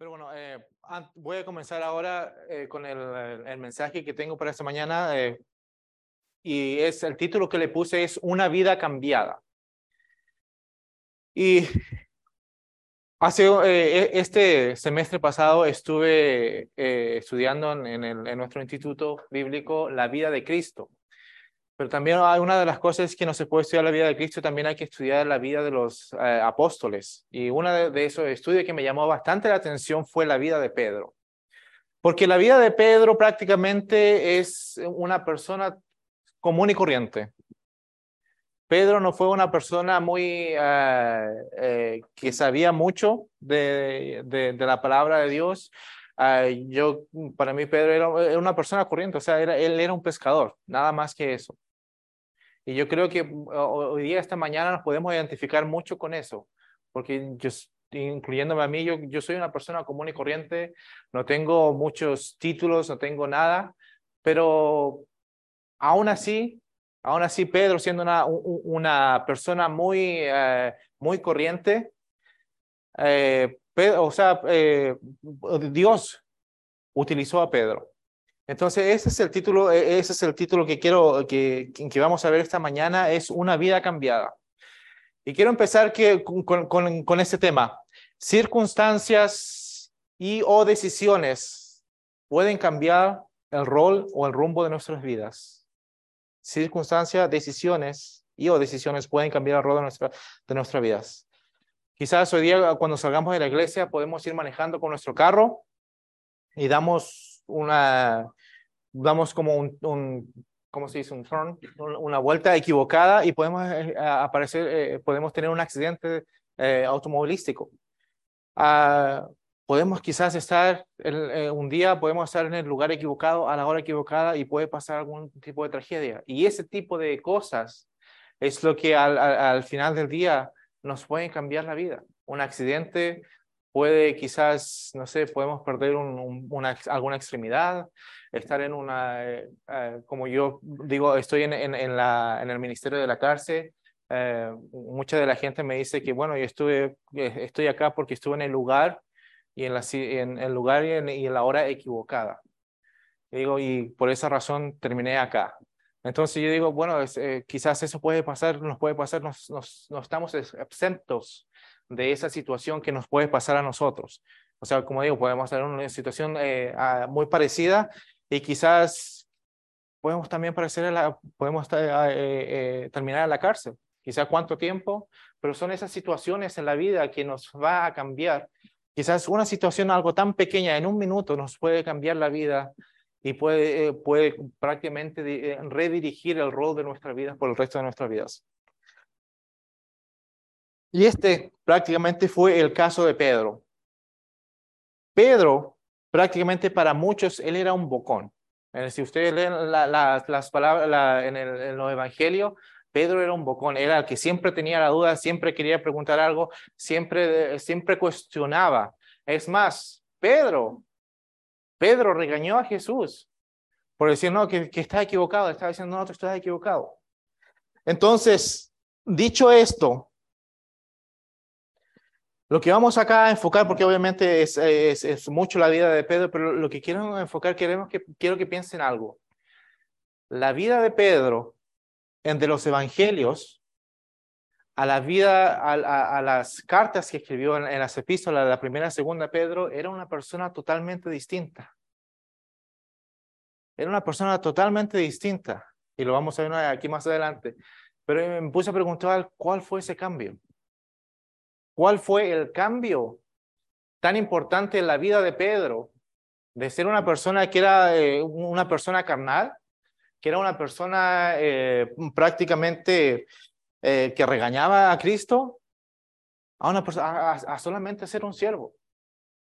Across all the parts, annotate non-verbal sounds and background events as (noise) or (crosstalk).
Pero bueno, eh, voy a comenzar ahora eh, con el, el, mensaje que tengo para esta mañana. Eh, y es el título que le puse es Una vida cambiada. Y hace e, este semestre pasado estuve estudiando en, el, en nuestro instituto bíblico la vida de Cristo. Pero también hay una de las cosas que no se puede estudiar la vida de Cristo, también hay que estudiar la vida de los eh, apóstoles. Y uno de, esos estudios que me llamó bastante la atención fue la vida de Pedro. Porque la vida de Pedro prácticamente es una persona común y corriente. Pedro no fue una persona muy eh, eh, que sabía mucho de, de, la palabra de Dios. yo, para mí, Pedro era, una persona corriente, o sea, él era un pescador, nada más que eso. Y yo creo que mm, hoy día, esta mañana, nos podemos identificar mucho con eso, porque yo, incluyéndome a mí, yo, yo soy una persona común y corriente, no tengo muchos títulos, no tengo nada, pero aún así, aún así, Pedro, siendo una, una persona muy, eh, muy corriente, eh, o sea, eh, Dios utilizó a Pedro. Entonces, ese es el título, e, ese es el título que quiero que, que vamos a ver esta mañana, es una vida cambiada. Y quiero empezar que, con, con, con este tema. Circunstancias y o decisiones pueden cambiar el rol o el rumbo de nuestras vidas. Circunstancias, decisiones y o decisiones pueden cambiar el rol de, nuestra, de nuestras vidas. Quizás hoy día cuando salgamos de la iglesia podemos ir manejando con nuestro carro y damos una, damos como un, un ¿cómo se dice? Un turn, una vuelta equivocada y podemos eh, aparecer, eh, podemos tener un accidente eh, automovilístico. Ah, podemos quizás estar, un día podemos estar en el lugar equivocado a la hora equivocada y puede pasar algún tipo de tragedia. Y ese tipo de cosas es lo que al, al, final del día nos puede cambiar la vida. Un accidente puede quizás, no sé, podemos perder un, una, alguna extremidad, estar en una, eh, eh, como yo digo, estoy en, en, la, en el Ministerio de la Cárcel. Eh, mucha de la gente me dice que, bueno, yo estuve, estoy acá porque estuve en el lugar y en, la, en el lugar y en, la hora equivocada. Y digo, y por esa razón terminé acá. Entonces yo digo, bueno, quizás eso puede pasar, nos puede pasar, nos, nos, no estamos exentos de esa situación que nos puede pasar a nosotros. O sea, como digo, podemos estar en una situación muy parecida y quizás podemos también parecer la, podemos eh, eh, terminar en la cárcel. Quizás cuánto tiempo, pero son esas situaciones en la vida que nos va a cambiar. Quizás una situación algo tan pequeña en un minuto nos puede cambiar la vida y puede, eh, puede prácticamente redirigir el rol de nuestra vida por el resto de nuestras vidas. Y este prácticamente fue el caso de Pedro. Pedro prácticamente para muchos él era un bocón. Si ustedes leen las palabras en, el, en los evangelios, Pedro era un bocón, era el que siempre tenía la duda, siempre quería preguntar algo, siempre, siempre cuestionaba. Es más, Pedro, Pedro regañó a Jesús por decir, no, que, que está equivocado, estaba diciendo, no, tú estás equivocado. Entonces, dicho esto, lo que vamos acá a enfocar, porque obviamente es, es, mucho la vida de Pedro, pero lo que quiero enfocar, queremos que, quiero que piensen algo. La vida de Pedro, entre los evangelios, a la vida, a, las cartas que escribió en, las epístolas, la primera y segunda Pedro, era una persona totalmente distinta. Era una persona totalmente distinta. Y lo vamos a ver aquí más adelante. Pero me puse a preguntar cuál fue ese cambio. ¿Cuál fue el cambio tan importante en la vida de Pedro de ser una persona que era eh, una persona carnal, que era una persona eh, prácticamente eh, que regañaba a Cristo, a, una persona, a solamente ser un siervo?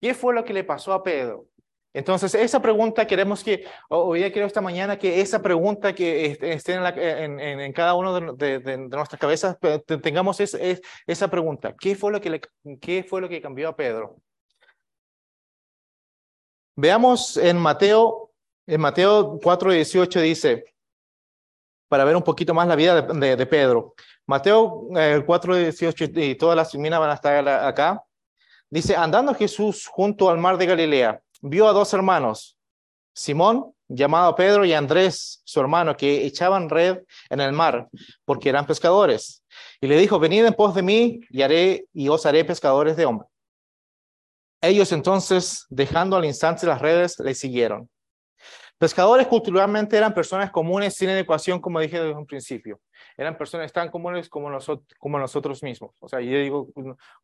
¿Qué fue lo que le pasó a Pedro? Entonces, esa pregunta queremos que, hoy día quiero esta mañana que esa pregunta que esté en, en, cada uno de, de, nuestras cabezas, tengamos es, esa pregunta. ¿Qué fue, lo que ¿Qué fue lo que cambió a Pedro? Veamos en Mateo, en Mateo 4.18 dice, para ver un poquito más la vida de, Pedro. Mateo 4.18 eh, y todas las minas van a estar acá. Dice, andando Jesús junto al mar de Galilea, vio a dos hermanos, Simón, llamado Pedro, y Andrés, su hermano, que echaban red en el mar, porque eran pescadores. Y le dijo, venid en pos de mí, y haré, y os haré pescadores de hombres. Ellos entonces, dejando al instante las redes, le siguieron. Pescadores culturalmente eran personas comunes sin educación, como dije desde un principio. Eran personas tan comunes como nosotros, mismos. O sea, yo digo,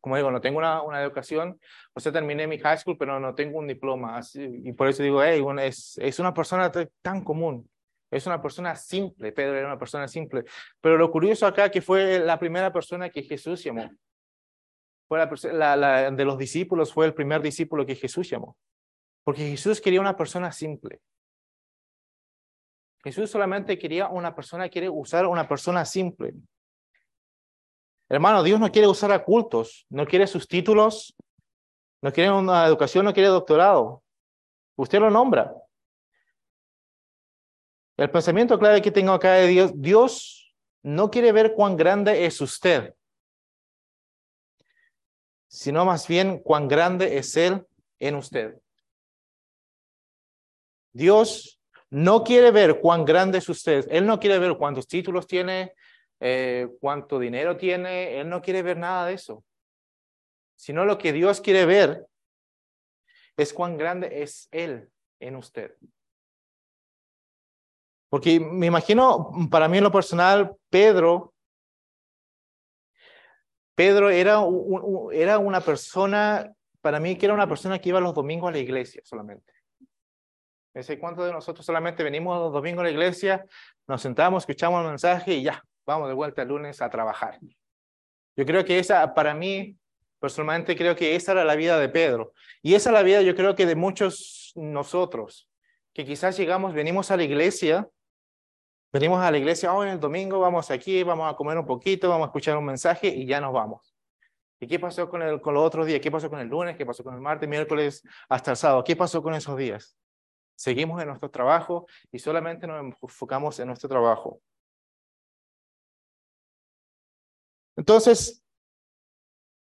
como digo, no tengo una, educación, o sea, terminé mi high school, pero no tengo un diploma. y por eso digo, hey, es, una persona tan común. Es una persona simple. Pedro era una persona simple. Pero lo curioso acá que fue la primera persona que Jesús llamó. Fue la, la, de los discípulos, fue el primer discípulo que Jesús llamó. Porque Jesús quería una persona simple. Jesús solamente quería una persona, quiere usar una persona simple. Hermano, Dios no quiere usar a cultos, no quiere sus títulos, no quiere una educación, no quiere doctorado. Usted lo nombra. El pensamiento clave que tengo acá de Dios, Dios no quiere ver cuán grande es usted, sino más bien cuán grande es Él en usted. Dios no quiere ver cuán grande es usted. Él no quiere ver cuántos títulos tiene, eh, cuánto dinero tiene. Él no quiere ver nada de eso. Sino lo que Dios quiere ver es cuán grande es Él en usted. Porque me imagino, para mí en lo personal, Pedro, Pedro era, era una persona, para mí que era una persona que iba los domingos a la iglesia solamente. No sé cuántos de nosotros solamente venimos los domingos a la iglesia, nos sentamos, escuchamos el mensaje y ya, vamos de vuelta el lunes a trabajar. Yo creo que esa, para mí, personalmente creo que esa era la vida de Pedro. Y esa es la vida, yo creo que de muchos nosotros, que quizás llegamos, venimos a la iglesia, venimos a la iglesia hoy en el domingo, vamos aquí, vamos a comer un poquito, vamos a escuchar un mensaje y ya nos vamos. ¿Y qué pasó con, el, con los otros días? ¿Qué pasó con el lunes? ¿Qué pasó con el martes, miércoles, hasta el sábado? ¿Qué pasó con esos días? Seguimos en nuestro trabajo y solamente nos enfocamos en nuestro trabajo. Entonces,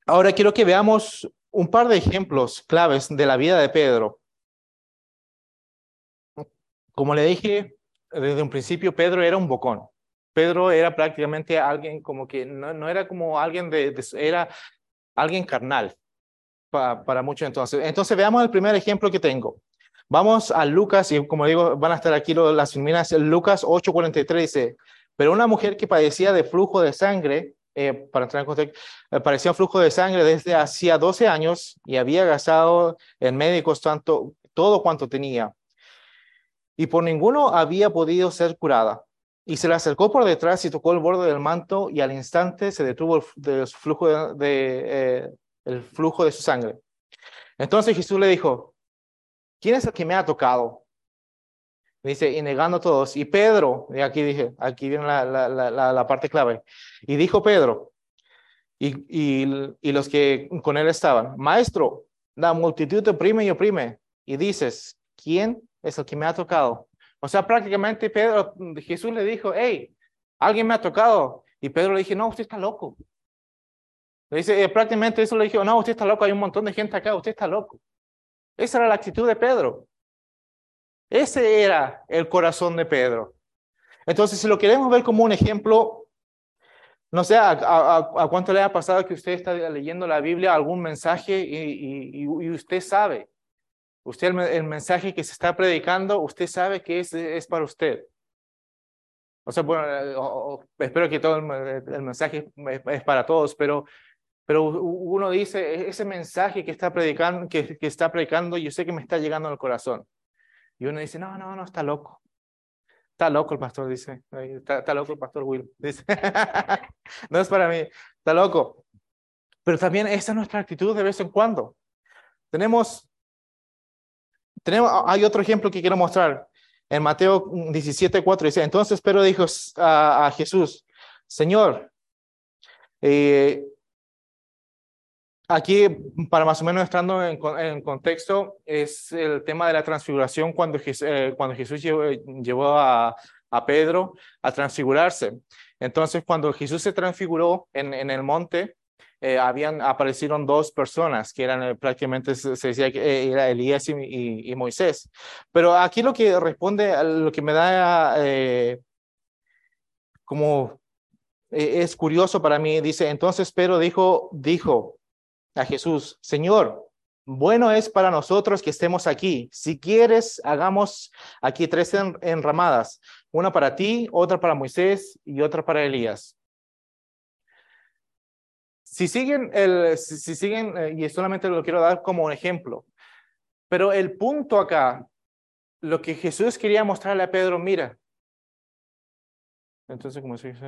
ahora quiero que veamos un par de ejemplos claves de la vida de Pedro. Como le dije desde un principio, Pedro era un bocón. Pedro era prácticamente alguien como que no, era como alguien de, era alguien carnal para, para muchos entonces. Entonces veamos el primer ejemplo que tengo. Vamos a Lucas, y como digo, van a estar aquí las filminas. Lucas 8:43 dice, pero una mujer que padecía de flujo de sangre, eh, para entrar en contexto, eh, padecía flujo de sangre desde hacía 12 años y había gastado en médicos tanto, todo cuanto tenía. Y por ninguno había podido ser curada. Y se le acercó por detrás y tocó el borde del manto y al instante se detuvo el, flujo de, eh, el flujo de su sangre. Entonces Jesús le dijo, ¿quién es el que me ha tocado? Dice, y negando todos. Y Pedro, y aquí dije, aquí viene la, la, la, parte clave. Y dijo Pedro, y, y, y, los que con él estaban, Maestro, la multitud te oprime y oprime. Y dices, ¿quién es el que me ha tocado? O sea, prácticamente Pedro, Jesús le dijo, hey, alguien me ha tocado. Y Pedro le dije, no, usted está loco. Le dice, eh, prácticamente eso le dijo, no, usted está loco, hay un montón de gente acá, usted está loco. Esa era la actitud de Pedro. Ese era el corazón de Pedro. Entonces, si lo queremos ver como un ejemplo, no sé a, cuánto le ha pasado que usted está leyendo la Biblia, algún mensaje y, usted sabe, usted el, mensaje que se está predicando, usted sabe que es, es para usted. O sea, bueno, eh, espero que todo el, mensaje es para todos, pero pero uno dice, e-, ese mensaje que está predicando, que, que está predicando, yo sé que me está llegando al corazón. Y uno dice, no, no, no, está loco. Está loco el pastor, dice. Está, loco el pastor Will. Dice, (laughs) no es para mí, está loco. Pero también esa es nuestra actitud de vez en cuando. Tenemos, tenemos, hay otro ejemplo que quiero mostrar. En Mateo 17, 4 dice, entonces Pedro dijo a, a Jesús, Señor, eh, Aquí, para más o menos estando en, contexto, es el tema de la transfiguración cuando, eh, cuando Jesús llevó, a, a, Pedro a transfigurarse. Entonces, cuando Jesús se transfiguró en, en el monte, eh, habían aparecieron dos personas que eran eh, prácticamente se, decía que eh, era Elías y, y, Moisés. Pero aquí lo que responde, lo que me da como es curioso para mí, dice, entonces Pedro dijo, dijo a Jesús, Señor, bueno es para nosotros que estemos aquí. Si quieres, hagamos aquí tres enramadas, una para ti, otra para Moisés y otra para Elías. Si siguen, el, si, siguen, eh, y solamente lo quiero dar como un ejemplo, pero el punto acá, lo que Jesús quería mostrarle a Pedro, mira. Entonces, ¿cómo se dice?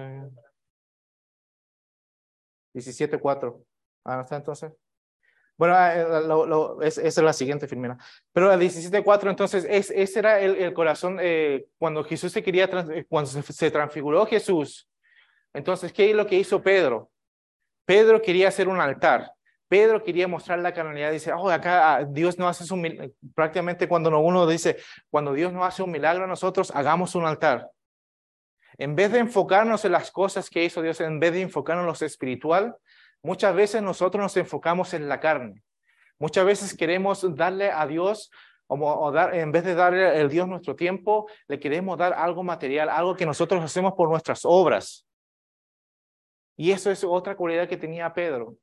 17.4. Ah, ¿no está entonces? Bueno, ah, eh, esa es la siguiente filmina. Pero a 17.4, entonces, es, ese era el, corazón eh, cuando Jesús se quería, cuando se, se, transfiguró Jesús. Entonces, ¿qué es lo que hizo Pedro? Pedro quería hacer un altar. Pedro quería mostrar la carnalidad. Dice, oh, acá ah, Dios no hace un Prácticamente cuando uno dice, cuando Dios no hace un milagro a nosotros, hagamos un altar. En vez de enfocarnos en las cosas que hizo Dios, en vez de enfocarnos en lo espiritual, muchas veces nosotros nos enfocamos en la carne. Muchas veces queremos darle a Dios, o, dar, en vez de darle al Dios nuestro tiempo, le queremos dar algo material, algo que nosotros hacemos por nuestras obras. Y eso es otra cualidad que tenía Pedro.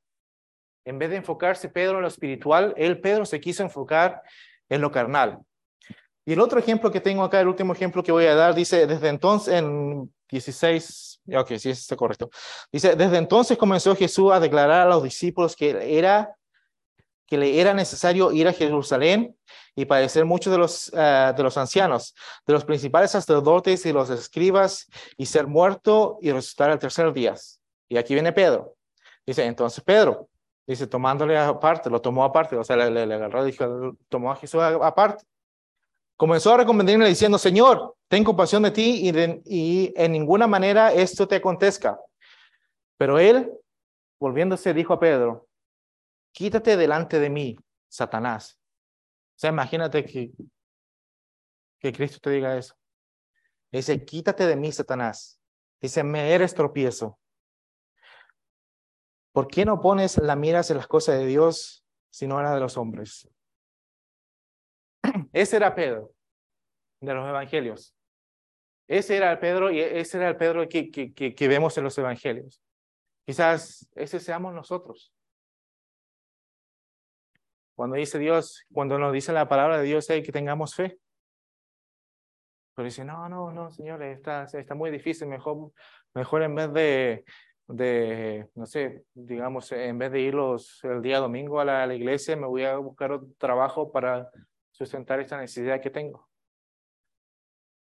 En vez de enfocarse Pedro en lo espiritual, él, Pedro, se quiso enfocar en lo carnal. Y el otro ejemplo que tengo acá, el último ejemplo que voy a dar, dice, desde entonces, en 16, ok, sí, está correcto. Dice, desde entonces comenzó Jesús a declarar a los discípulos que era que le era necesario ir a Jerusalén y padecer muchos de los, eh, de los ancianos, de los principales sacerdotes y los escribas, y ser muerto y resucitar al tercer día. Y aquí viene Pedro. Dice, entonces Pedro, dice, tomándole aparte, lo tomó aparte, o sea, le, le, agarró, dijo, tomó a Jesús aparte. Comenzó a recomendarle diciendo, Señor, ten compasión de ti y, en ninguna manera esto te acontezca. Pero él, volviéndose, dijo a Pedro, quítate delante de mí, Satanás. O sea, imagínate que, que Cristo te diga eso. Dice, quítate de mí, Satanás. Dice, me eres tropiezo ¿Por qué no pones la miras en las cosas de Dios, sino en las de los hombres? Ese era Pedro de los evangelios. Ese era el Pedro y ese era el Pedro que, que, que, vemos en los evangelios. Quizás ese seamos nosotros. Cuando dice Dios, cuando nos dice la palabra de Dios, hay que tengamos fe. Pero dice, no, no, no, Señor, está, está muy difícil, mejor, mejor en vez de, de, no sé, digamos, en vez de ir los, el día domingo a la, iglesia, me voy a buscar otro trabajo para sustentar esta necesidad que tengo.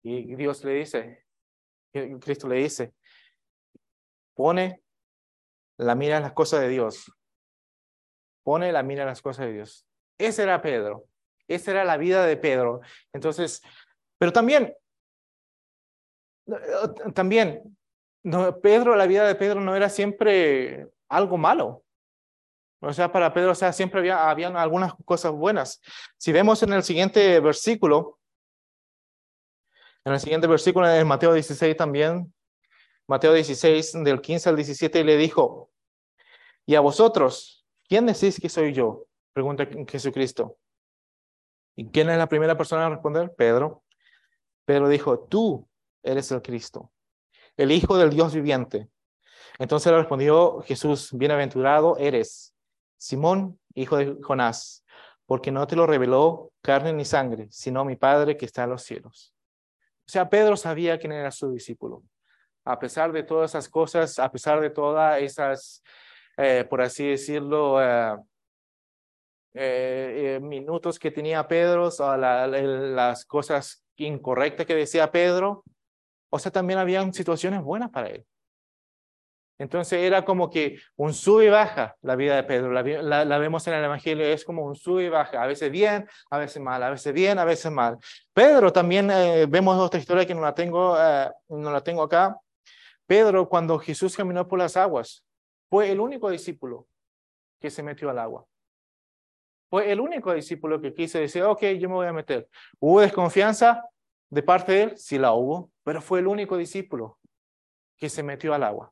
Y Dios le dice, Cristo le dice, pone la mira en las cosas de Dios. Pone la mira en las cosas de Dios. Ese era Pedro. Esa era la vida de Pedro. Entonces, pero también, también no, Pedro, la vida de Pedro no era siempre algo malo. O sea, para Pedro, o sea, siempre había habían algunas cosas buenas. Si vemos en el siguiente versículo, en el siguiente versículo, en Mateo 16 también, Mateo 16, del 15 al 17, le dijo, y a vosotros, ¿quién decís que soy yo? Pregunta Jesucristo. ¿Y quién es la primera persona a responder? Pedro. Pedro dijo, tú eres el Cristo, el Hijo del Dios viviente. Entonces le respondió Jesús, bienaventurado eres, Simón, hijo de Jonás, porque no te lo reveló carne ni sangre, sino mi Padre que está en los cielos. O sea, Pedro sabía quién era su discípulo. A pesar de todas esas cosas, a pesar de todas esas, eh, por así decirlo, eh, eh, minutos que tenía Pedro, o las cosas incorrectas que decía Pedro, o sea, también habían situaciones buenas para él. Entonces era como que un sube y baja la vida de Pedro. La, vemos en el Evangelio, es como un sube y baja, a veces bien, a veces mal, a veces bien, a veces mal. Pedro también, eh, vemos otra historia que no la, tengo, eh, no la tengo acá. Pedro, cuando Jesús caminó por las aguas, fue el único discípulo que se metió al agua. Fue el único discípulo que quiso decir, ok, yo me voy a meter. ¿Hubo desconfianza de parte de él? Sí la hubo pero fue el único discípulo que se metió al agua.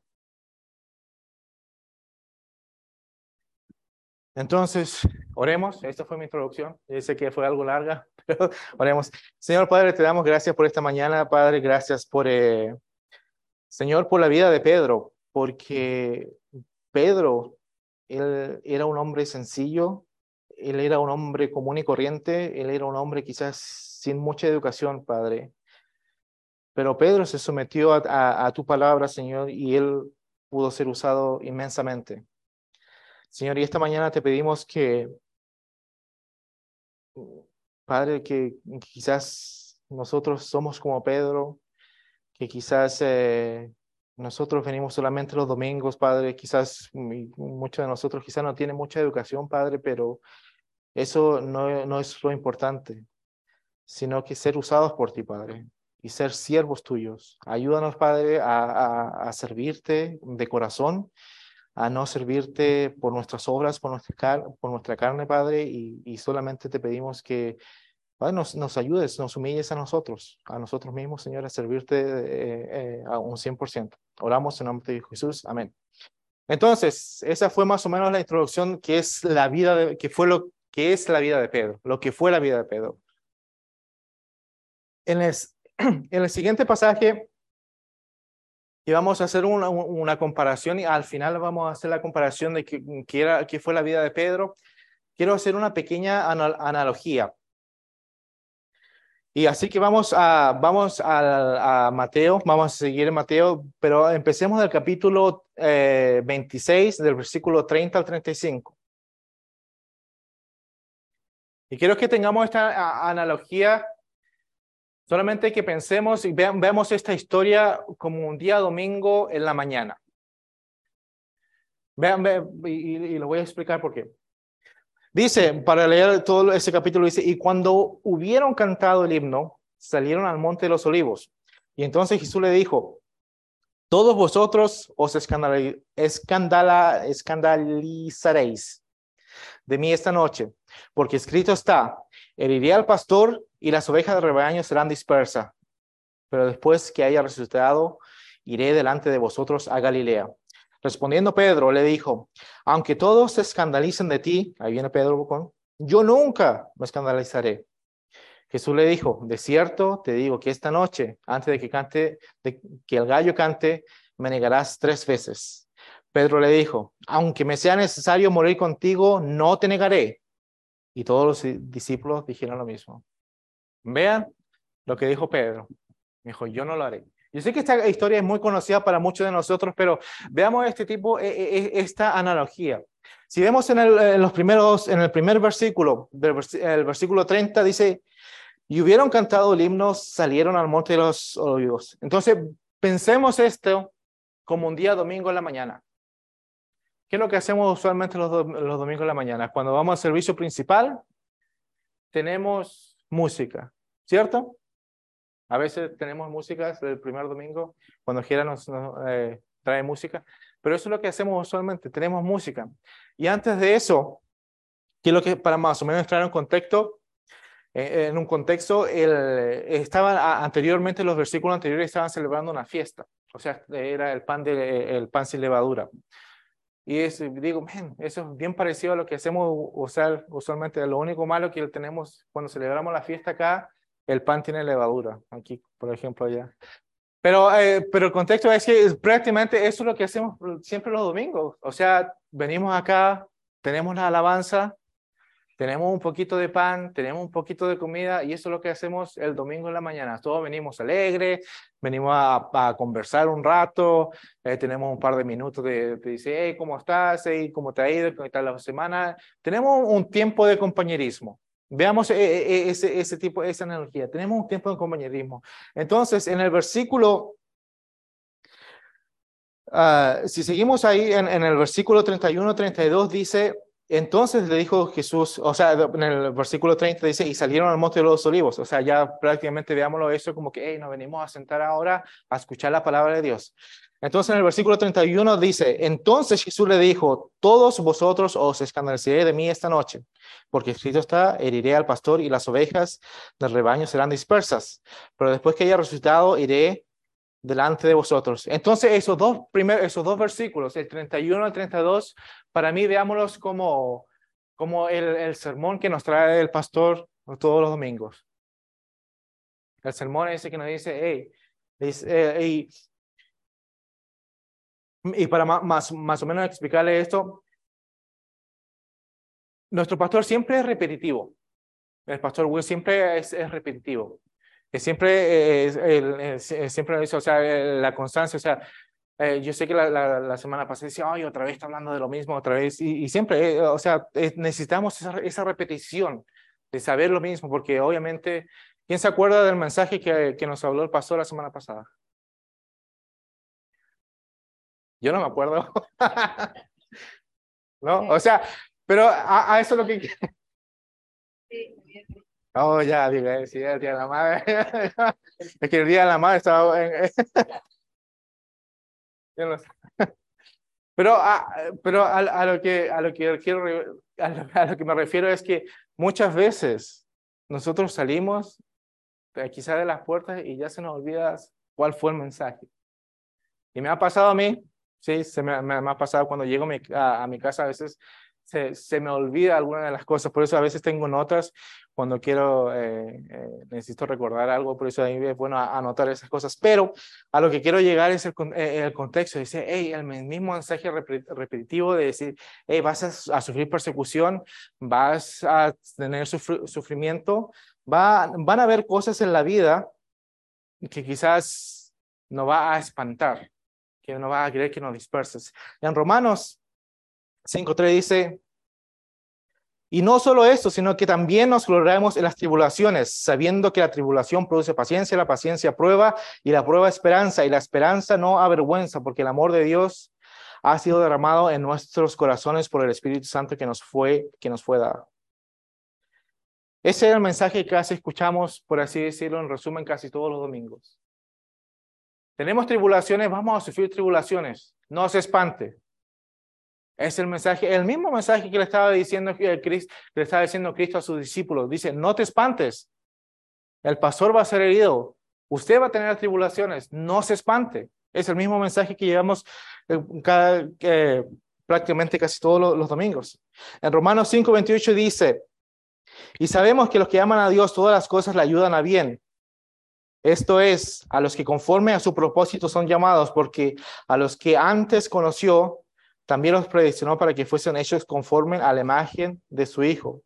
Entonces, oremos. Esta fue mi introducción. Yo que fue algo larga, (laughs) pero oremos. Señor Padre, te damos gracias por esta mañana. Padre, gracias por, eh, Señor, por la vida de Pedro, porque Pedro, él era un hombre sencillo, él era un hombre común y corriente, él era un hombre quizás sin mucha educación, Padre. Pero Pedro se sometió a, a tu palabra, Señor, y él pudo ser usado inmensamente. Señor, y esta mañana te pedimos que, Padre, que quizás nosotros somos como Pedro, que quizás eh, nosotros venimos solamente los domingos, Padre, quizás muchos de nosotros quizás no tienen mucha educación, Padre, pero eso no, no es lo importante, sino que ser usados por ti, Padre, y ser siervos tuyos. Ayúdanos, Padre, a, a servirte de corazón a no servirte por nuestras obras, por nuestra, por nuestra carne, Padre, y, solamente te pedimos que nos, nos, ayudes, nos humilles a nosotros, a nosotros mismos, Señor, a servirte eh, eh, a un 100%. Oramos en nombre de Jesús. Amén. Entonces, esa fue más o menos la introducción que es la vida de, que fue lo que es la vida de Pedro, lo que fue la vida de Pedro. En el (clears throat) siguiente pasaje y vamos a hacer una, una, comparación y al final vamos a hacer la comparación de qué, era, qué fue la vida de Pedro. Quiero hacer una pequeña analogía. Y así que vamos a, vamos a, a, Mateo, vamos a seguir en Mateo, pero empecemos del capítulo 26, eh, del versículo 30 al 35. Y quiero que tengamos esta analogía Solamente que pensemos y veamos esta historia como un día domingo en la mañana. Vean, y, lo voy a explicar por qué. Dice, para leer todo ese capítulo, dice, y cuando hubieron cantado el himno, salieron al monte de los olivos. Y entonces Jesús le dijo, todos vosotros os escandalizaréis de mí esta noche, porque escrito está, heriré al pastor y las ovejas del rebaño serán dispersas. Pero después que haya resucitado, iré delante de vosotros a Galilea. Respondiendo Pedro, le dijo, aunque todos se escandalicen de ti, ahí viene Pedro con, yo nunca me escandalizaré. Jesús le dijo, de cierto te digo que esta noche, antes de que cante, de que el gallo cante, me negarás tres veces. Pedro le dijo, aunque me sea necesario morir contigo, no te negaré. Y todos los discípulos dijeron lo mismo. Vean lo que dijo Pedro. Me dijo, yo no lo haré. Yo sé que esta historia es muy conocida para muchos de nosotros, pero veamos este tipo, e, e, e, esta analogía. Si vemos en, el, los primeros, en el primer versículo, el versículo 30 dice, y hubieron cantado el himno, salieron al monte de los olivos. Entonces, pensemos esto como un día domingo en la mañana. ¿Qué es lo que hacemos usualmente los, los domingos en la mañana? Cuando vamos al servicio principal, tenemos música. ¿cierto? A veces tenemos músicas el primer domingo, cuando quiera nos, eh, trae música, pero eso es lo que hacemos usualmente, tenemos música. Y antes de eso, que lo que para más o menos entrar en contexto, eh, en un contexto, el, estaban anteriormente, los versículos anteriores estaban celebrando una fiesta, o sea, era el pan, de, el pan sin levadura. Y es, digo, eso es bien parecido a lo que hacemos usar, usualmente. Lo único malo que tenemos cuando celebramos la fiesta acá el pan tiene levadura, aquí, por ejemplo, allá. Pero, eh, pero el contexto es que prácticamente eso es lo que hacemos siempre los domingos. O sea, venimos acá, tenemos la alabanza, tenemos un poquito de pan, tenemos un poquito de comida y eso es lo que hacemos el domingo en la mañana. Todos venimos alegres, venimos a, conversar un rato, eh, tenemos un par de minutos de, de hey, ¿cómo estás? Hey, ¿Cómo te ha ido? ¿Cómo está la semana? Tenemos un tiempo de compañerismo. Veamos eh, eh, ese, ese tipo, esa analogía. Tenemos un tiempo de compañerismo. Entonces, en el versículo, ah, si seguimos ahí, en, en el versículo 31, 32 dice, entonces le dijo Jesús, o sea, en el versículo 30 dice, y salieron al monte de los olivos. O sea, ya prácticamente veámoslo eso como que, hey, nos venimos a sentar ahora a escuchar la palabra de Dios. Entonces en el versículo 31 dice, entonces Jesús le dijo, todos vosotros os escandalizaré de mí esta noche, porque escrito está, heriré al pastor y las ovejas del rebaño serán dispersas, pero después que haya resucitado, iré delante de vosotros. Entonces esos dos, primeros, esos dos versículos, el 31 al 32, para mí veámoslos como como el, el sermón que nos trae el pastor todos los domingos. El sermón ese que nos dice, hey, eh, y para más, más o menos explicarle esto, nuestro pastor siempre es repetitivo. El pastor Will siempre es repetitivo. Siempre, eh, siempre lo dice, o sea, la constancia, o sea, eh, yo sé que la, la, semana pasada decía, ay, otra vez está hablando de lo mismo, otra vez, y, siempre, o sea, necesitamos esa, esa, repetición de saber lo mismo, porque obviamente, ¿quién se acuerda del mensaje que, que nos habló el pastor la semana pasada? Yo no me acuerdo. (laughs) ¿No? O sea, pero a, eso es lo que... Oh, ya, digo, eh, sí, el día de la madre. (laughs) es que el día de la madre estaba en... (laughs) Pero, a, pero a, lo que, a, lo que quiero, a lo, que me refiero es que muchas veces nosotros salimos quizá de las puertas y ya se nos olvida cuál fue el mensaje. Y me ha pasado a mí, Sí, se me, me, ha pasado cuando llego a, mi casa, a veces se, se, me olvida alguna de las cosas, por eso a veces tengo notas cuando quiero, eh, eh, necesito recordar algo, por eso ahí es bueno anotar esas cosas, pero a lo que quiero llegar es el, eh, el contexto, dice, hey, el mismo mensaje repetitivo de decir, hey, vas a, sufrir persecución, vas a tener sufrimiento, va, van a haber cosas en la vida que quizás no va a espantar, que no va a querer que nos disperses. En Romanos 5.3 dice, y no solo esto, sino que también nos gloriamos en las tribulaciones, sabiendo que la tribulación produce paciencia, la paciencia prueba, y la prueba esperanza, y la esperanza no avergüenza, porque el amor de Dios ha sido derramado en nuestros corazones por el Espíritu Santo que nos fue, que nos fue dado. Ese es el mensaje que casi escuchamos, por así decirlo, en resumen, casi todos los domingos. Tenemos tribulaciones, vamos a sufrir tribulaciones. No se espante. Es el mensaje, el mismo mensaje que le estaba diciendo Cristo, a sus discípulos. Dice, no te espantes. El pastor va a ser herido. Usted va a tener tribulaciones. No se espante. Es el mismo mensaje que llevamos eh, cada, prácticamente casi todos los, los domingos. En Romanos 5:28 dice, y sabemos que los que aman a Dios, todas las cosas le ayudan a bien esto es, a los que conforme a su propósito son llamados, porque a los que antes conoció, también los predestinó para que fuesen hechos conforme a la imagen de su Hijo,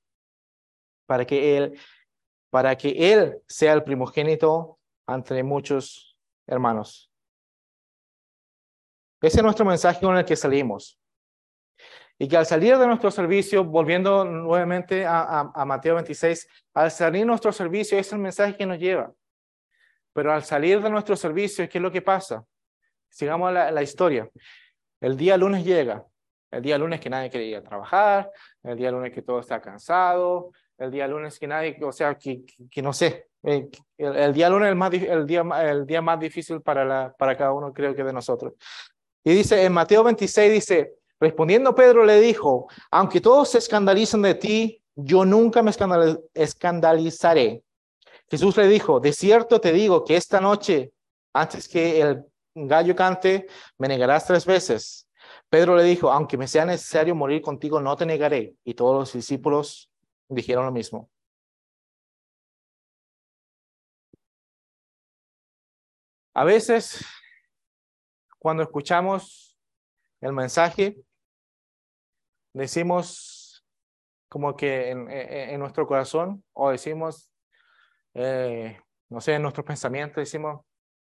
para que Él, para que Él sea el primogénito entre muchos hermanos. Ese es nuestro mensaje con el que salimos. Y que al salir de nuestro servicio, volviendo nuevamente a, Mateo 26, al salir de nuestro servicio, es el mensaje que nos lleva. Pero al salir de nuestro servicio, ¿qué es lo que pasa? Sigamos la, la historia. El día lunes llega, el día lunes que nadie quiere ir a trabajar, el día lunes que todo está cansado, el día lunes que nadie, o sea, que, que, no sé, eh, el, día lunes es el, el, día, más difícil para, para cada uno, creo que de nosotros. Y dice, en Mateo 26 dice, respondiendo Pedro le dijo, aunque todos se escandalicen de ti, yo nunca me escandalizaré. Jesús le dijo, de cierto te digo que esta noche, antes que el gallo cante, me negarás tres veces. Pedro le dijo, aunque me sea necesario morir contigo, no te negaré. Y todos los discípulos dijeron lo mismo. A veces, cuando escuchamos el mensaje, decimos como que en, en nuestro corazón o decimos, eh, no sé, en nuestros pensamientos decimos,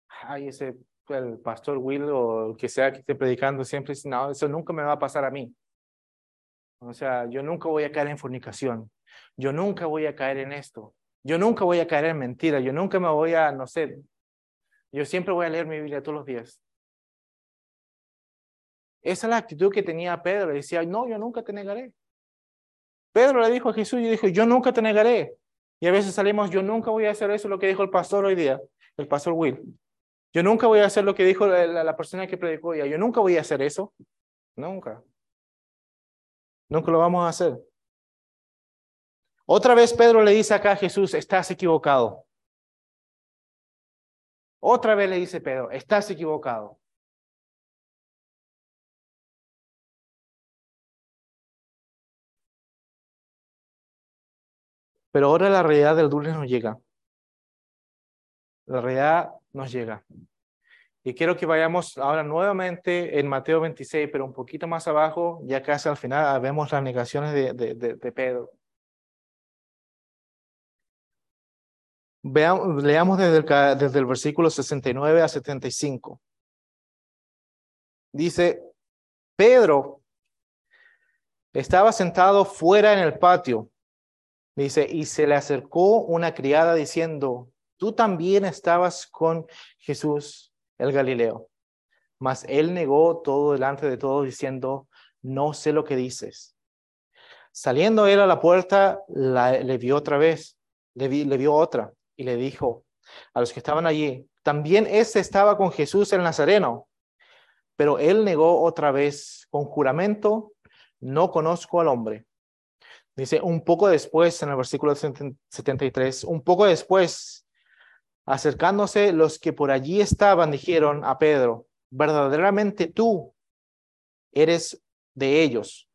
ay, ese, el pastor Will o el que sea que esté predicando siempre dice, no, eso nunca me va a pasar a mí. O sea, yo nunca voy a caer en fornicación, yo nunca voy a caer en esto, yo nunca voy a caer en mentira, yo nunca me voy a, no sé, yo siempre voy a leer mi Biblia todos los días. Esa es la actitud que tenía Pedro. Decía, no, yo nunca te negaré. Pedro le dijo a Jesús y dijo, yo nunca te negaré. Y a veces salimos, yo nunca voy a hacer eso, lo que dijo el pastor hoy día, el pastor Will. Yo nunca voy a hacer lo que dijo la, persona que predicó hoy Yo nunca voy a hacer eso. Nunca. Nunca lo vamos a hacer. Otra vez Pedro le dice acá a Jesús, estás equivocado. Otra vez le dice Pedro, estás equivocado. Pero ahora la realidad del lunes nos llega. La realidad nos llega. Y quiero que vayamos ahora nuevamente en Mateo 26, pero un poquito más abajo, ya casi al final vemos las negaciones de, de, de, Pedro. Veamos, leamos desde el, desde el versículo 69 a 75. Dice, Pedro estaba sentado fuera en el patio. Dice, y se le acercó una criada diciendo, tú también estabas con Jesús el Galileo. Mas él negó todo delante de todos diciendo, no sé lo que dices. Saliendo él a la puerta, le vio otra vez, le, le vio otra y le dijo a los que estaban allí, también ese estaba con Jesús el Nazareno. Pero él negó otra vez con juramento, no conozco al hombre. Dice, un poco después, en el versículo 73, un poco después, acercándose los que por allí estaban, dijeron a Pedro, verdaderamente tú eres de ellos,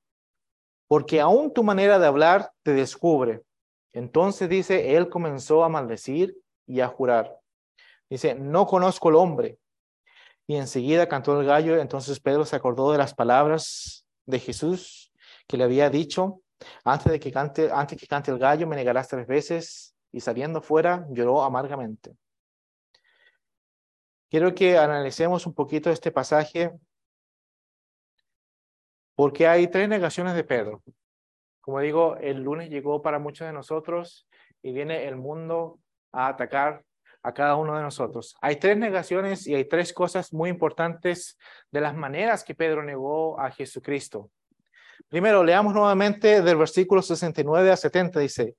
porque aún tu manera de hablar te descubre. Entonces dice, él comenzó a maldecir y a jurar. Dice, no conozco al hombre. Y enseguida cantó el gallo, entonces Pedro se acordó de las palabras de Jesús que le había dicho, antes de que cante, antes que cante el gallo, me negarás tres veces. Y saliendo fuera, lloró amargamente. Quiero que analicemos un poquito este pasaje, porque hay tres negaciones de Pedro. Como digo, el lunes llegó para muchos de nosotros y viene el mundo a atacar a cada uno de nosotros. Hay tres negaciones y hay tres cosas muy importantes de las maneras que Pedro negó a Jesucristo. Primero, leamos nuevamente del versículo 69 a 70, dice,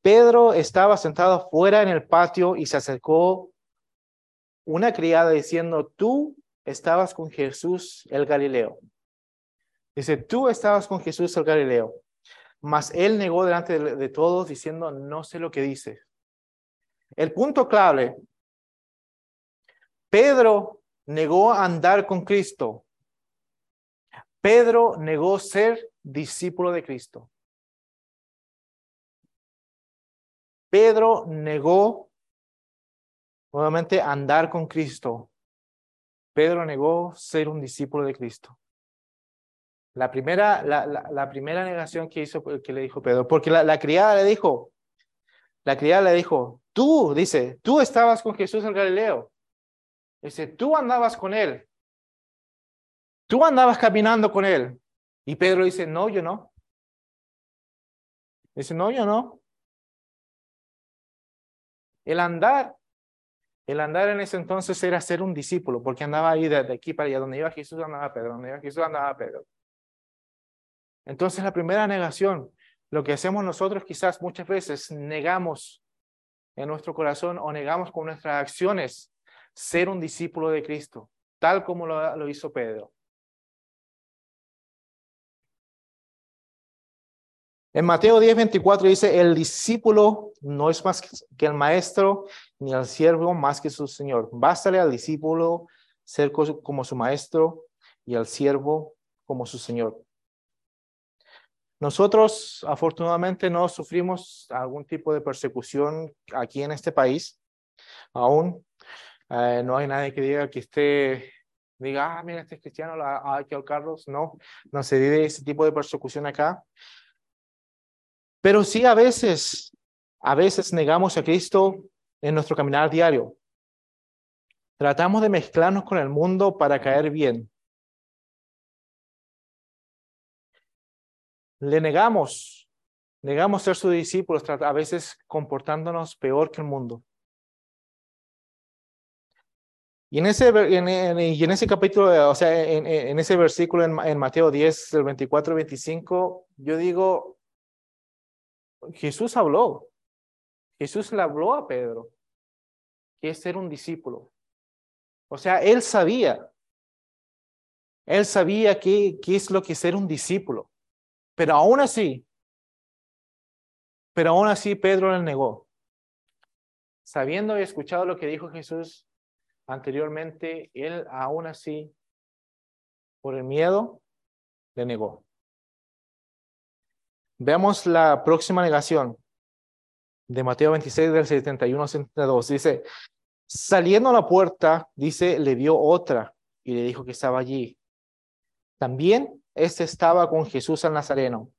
Pedro estaba sentado fuera en el patio y se acercó una criada diciendo, tú estabas con Jesús el Galileo. Dice, tú estabas con Jesús el Galileo. Mas él negó delante de, todos diciendo, no sé lo que dice. El punto clave, Pedro negó andar con Cristo Pedro negó ser discípulo de Cristo. Pedro negó nuevamente andar con Cristo. Pedro negó ser un discípulo de Cristo. La primera, la, la, primera negación que hizo, que le dijo Pedro, porque la, criada le dijo, la criada le dijo, tú, dice, tú estabas con Jesús el Galileo. Dice, tú andabas con él. Tú andabas caminando con él. Y Pedro dice, no, yo no. Dice, no, yo no. El andar, el andar en ese entonces era ser un discípulo, porque andaba ahí de, aquí para allá, donde iba Jesús andaba Pedro, donde iba Jesús andaba Pedro. Entonces la primera negación, lo que hacemos nosotros quizás muchas veces negamos en nuestro corazón o negamos con nuestras acciones ser un discípulo de Cristo, tal como lo hizo Pedro. En Mateo 10, 24 dice, el discípulo no es más que el maestro, ni el siervo más que su señor. Bástale al discípulo ser como su maestro y al siervo como su señor. Nosotros afortunadamente no sufrimos algún tipo de persecución aquí en este país. Aún eh, no hay nadie que diga que esté, diga, ah, mira, este es cristiano, hay que ahorcarlos. No, no se vive ese tipo de persecución acá. Pero sí a veces, a veces negamos a Cristo en nuestro caminar diario. Tratamos de mezclarnos con el mundo para caer bien. Le negamos, negamos ser sus discípulos, a veces comportándonos peor que el mundo. Y en ese, y en ese capítulo, o sea, en, ese versículo en, en Mateo 10, del 24 al 25, yo digo, Jesús habló. Jesús le habló a Pedro que es ser un discípulo. O sea, él sabía. Él sabía qué, es lo que es ser un discípulo. Pero aún así, pero aún así Pedro le negó. Sabiendo y escuchado lo que dijo Jesús anteriormente, él aún así, por el miedo, le negó. Veamos la próxima negación. de Mateo 26 del 71 al 72. Dice, saliendo a la puerta, dice, le vio otra y le dijo que estaba allí. También este estaba con Jesús al Nazareno.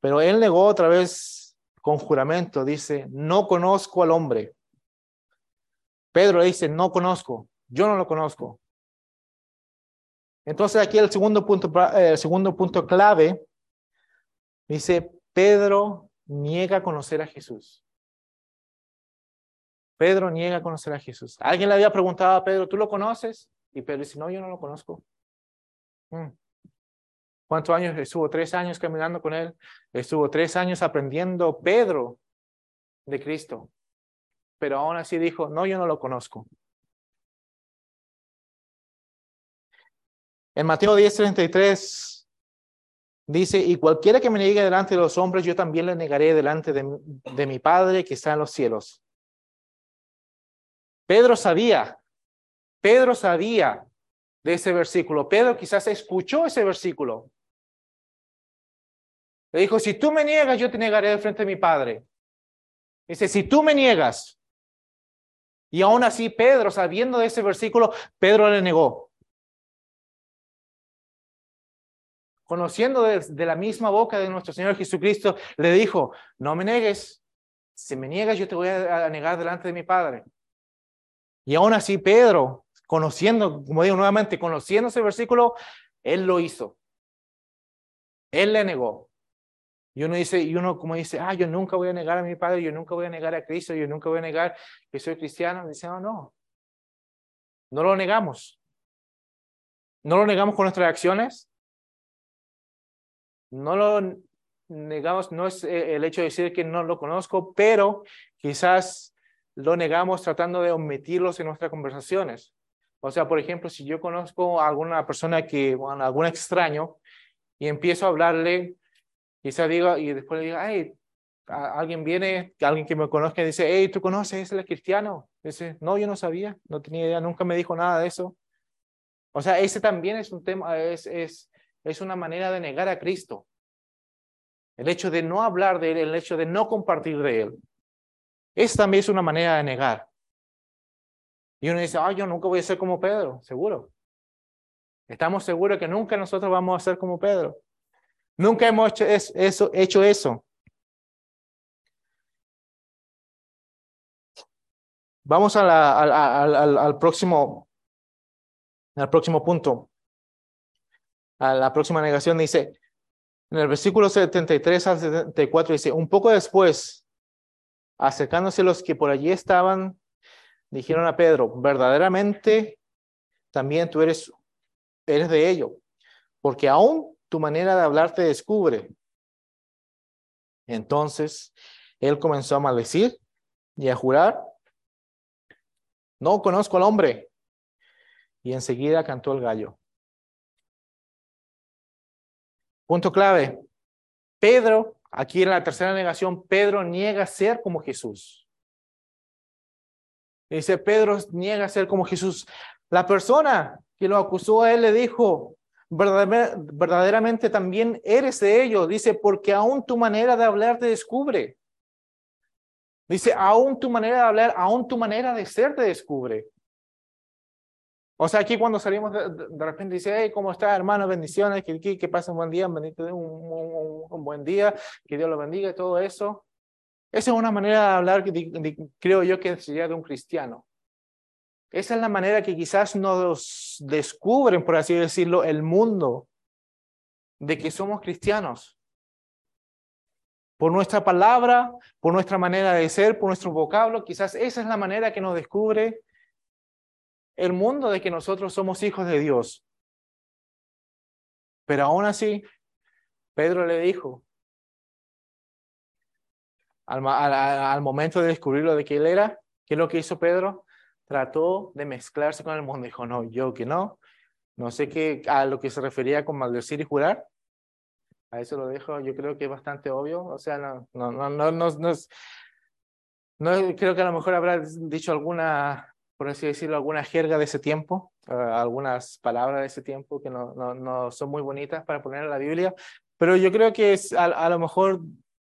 Pero él negó otra vez con juramento, dice, no conozco al hombre. Pedro le dice, no conozco, yo no lo conozco. Entonces aquí el segundo punto, el segundo punto clave, dice, Pedro niega conocer a Jesús. Pedro niega conocer a Jesús. Alguien le había preguntado a Pedro, ¿tú lo conoces? Y Pedro dice, no, yo no lo conozco. Mm. ¿Cuántos años? Estuvo tres años caminando con él. Estuvo tres años aprendiendo Pedro de Cristo. Pero aún así dijo, no, yo no lo conozco. En Mateo 10:33 dice, y cualquiera que me niegue delante de los hombres, yo también le negaré delante de, de mi Padre que está en los cielos. Pedro sabía, Pedro sabía de ese versículo. Pedro quizás escuchó ese versículo. Le dijo, si tú me niegas, yo te negaré de frente de mi Padre. Dice, si tú me niegas. Y aún así, Pedro, sabiendo de ese versículo, Pedro le negó. Conociendo de, la misma boca de nuestro Señor Jesucristo, le dijo, no me niegues. Si me niegas, yo te voy a negar delante de mi Padre. Y aún así, Pedro, conociendo, como digo nuevamente, conociendo ese versículo, él lo hizo. Él le negó. Y uno dice, y uno como dice, ah, yo nunca voy a negar a mi padre, yo nunca voy a negar a Cristo, yo nunca voy a negar que soy cristiano. Dice, no, no. No lo negamos. No lo negamos con nuestras acciones. No lo negamos, no es eh, el hecho de decir que no lo conozco, pero quizás lo negamos tratando de omitirlos en nuestras conversaciones. O sea, por ejemplo, si yo conozco a alguna persona que, bueno, algún extraño, y empiezo a hablarle Quizá diga, y después le diga, hey, alguien viene, alguien que me conozca y dice, hey, ¿tú conoces? ¿Él es cristiano? Dice, no, yo no sabía, no tenía idea, nunca me dijo nada de eso. O sea, ese también es un tema, es, es, es una manera de negar a Cristo. El hecho de no hablar de Él, el hecho de no compartir de Él. Esa también es una manera de negar. Y uno dice, ah, yo nunca voy a ser como Pedro, seguro. Estamos seguros que nunca nosotros vamos a ser como Pedro. Nunca hemos hecho eso. Hecho eso. Vamos al, próximo, al próximo punto. A la próxima negación dice, en el versículo 73 al 74 dice, un poco después, acercándose los que por allí estaban, dijeron a Pedro, verdaderamente también tú eres, eres de ello, porque aún tu manera de hablar te descubre. Entonces, él comenzó a maldecir y a jurar, no conozco al hombre. Y enseguida cantó el gallo. Punto clave. Pedro, aquí en la tercera negación, Pedro niega ser como Jesús. Dice, Pedro niega ser como Jesús. La persona que lo acusó a él le dijo, verdaderamente también eres de ellos. Dice, porque aún tu manera de hablar te descubre. Dice, aún tu manera de hablar, aún tu manera de ser te descubre. O sea, aquí cuando salimos de, repente dice, hey, ¿cómo está, hermano? Bendiciones, que, que, que pase un buen día, un, un, un, buen día, que Dios lo bendiga y todo eso. Esa es una manera de hablar que creo yo que sería de un cristiano. Esa es la manera que quizás nos descubren, por así decirlo, el mundo de que somos cristianos. Por nuestra palabra, por nuestra manera de ser, por nuestro vocablo, quizás esa es la manera que nos descubre el mundo de que nosotros somos hijos de Dios. Pero aún así, Pedro le dijo, al, momento de descubrirlo de que él era, ¿qué es lo que hizo Pedro? trató de mezclarse con el mundo. Dijo, no, yo que no. No sé qué, a lo que se refería con maldecir y jurar. A eso lo dejo, yo creo que es bastante obvio. O sea, no, no, no, no, no, no, no creo que a lo mejor habrá dicho alguna, por así decirlo, alguna jerga de ese tiempo, uh, algunas palabras de ese tiempo que no, no, no son muy bonitas para poner en la Biblia. Pero yo creo que es a, a lo mejor,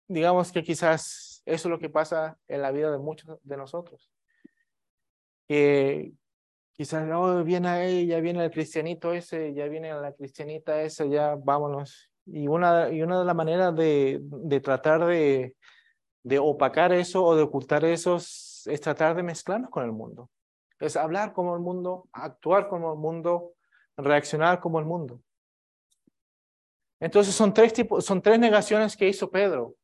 digamos que quizás eso es lo que pasa en la vida de muchos de nosotros. Que quizás oh, viene ahí, ya viene el cristianito ese, ya viene la cristianita esa, ya vámonos. Y una, y una de las maneras de, de tratar de, de opacar eso o de ocultar eso es tratar de mezclarnos con el mundo. Es hablar como el mundo, actuar como el mundo, reaccionar como el mundo. Entonces son tres tipos, son tres negaciones que hizo Pedro.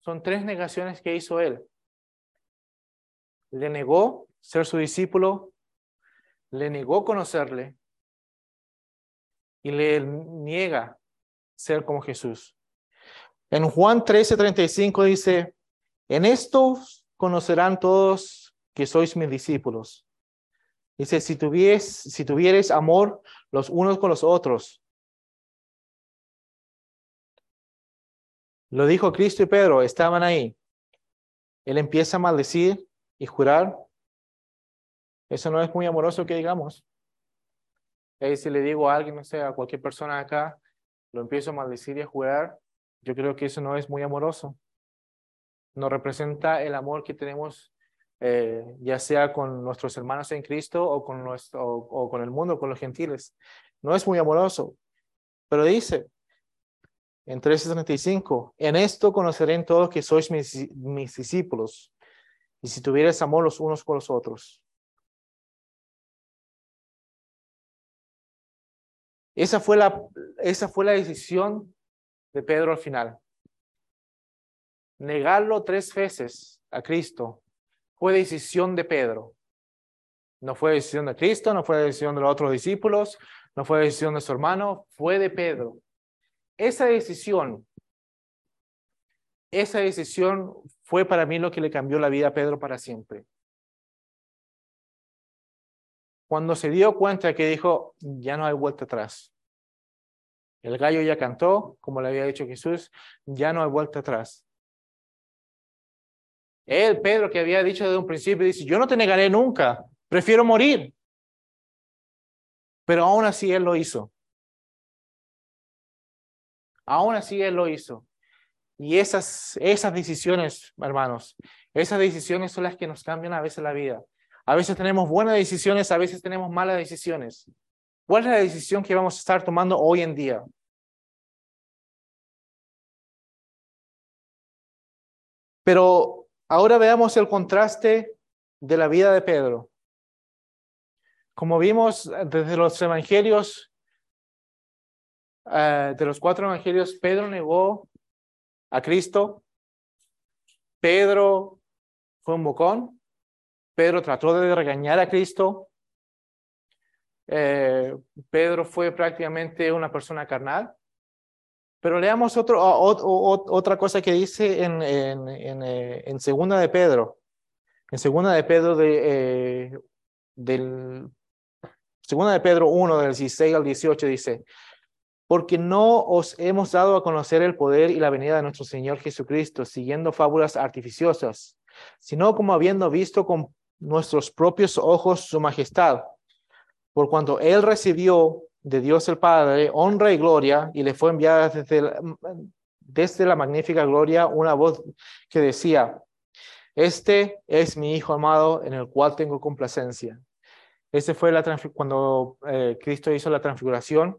Son tres negaciones que hizo él. Le negó ser su discípulo, le negó conocerle y le niega ser como Jesús. En Juan 13:35 dice, en esto conocerán todos que sois mis discípulos. Dice, si si tuvieres amor los unos con los otros. Lo dijo Cristo y Pedro, estaban ahí. Él empieza a maldecir y jurar. Eso no es muy amoroso que digamos. Y si le digo a alguien, no sé, a cualquier persona acá, lo empiezo a maldecir y a jurar, yo creo que eso no es muy amoroso. No representa el amor que tenemos, eh, ya sea con nuestros hermanos en Cristo o con, nuestro, o, con el mundo, con los gentiles. No es muy amoroso. Pero dice en 13:35, en esto conoceré en todos que sois mis, mis discípulos, y si tuvierais amor los unos con los otros. Esa fue la, esa fue la decisión de Pedro al final. Negarlo tres veces a Cristo fue decisión de Pedro. No fue decisión de Cristo, no fue decisión de los otros discípulos, no fue decisión de su hermano, fue de Pedro. Esa decisión, esa decisión fue para mí lo que le cambió la vida a Pedro para siempre. Cuando se dio cuenta que dijo, ya no hay vuelta atrás. El gallo ya cantó, como le había dicho Jesús, ya no hay vuelta atrás. Él, Pedro, que había dicho desde un principio, dice, yo no te negaré nunca, prefiero morir. Pero aún así él lo hizo. Aún así él lo hizo. Y esas, esas decisiones, hermanos, esas decisiones son las que nos cambian a veces la vida. A veces tenemos buenas decisiones, a veces tenemos malas decisiones. ¿Cuál es la decisión que vamos a estar tomando hoy en día? Pero ahora veamos el contraste de la vida de Pedro. Como vimos desde los evangelios, eh, de los cuatro evangelios, Pedro negó a Cristo. Pedro fue un bocón. Pedro trató de regañar a Cristo. Eh, Pedro fue prácticamente una persona carnal. Pero leamos otro, otra cosa que dice en, en, en, eh, en, segunda de Pedro. En segunda de Pedro de, eh, del segunda de Pedro 1 del 16 al 18 dice, porque no os hemos dado a conocer el poder y la venida de nuestro Señor Jesucristo siguiendo fábulas artificiosas, sino como habiendo visto con nuestros propios ojos su majestad por cuanto él recibió de Dios el Padre honra y gloria y le fue enviada desde la, desde la magnífica gloria una voz que decía, este es mi Hijo amado en el cual tengo complacencia. Ese fue la cuando eh, Cristo hizo la transfiguración.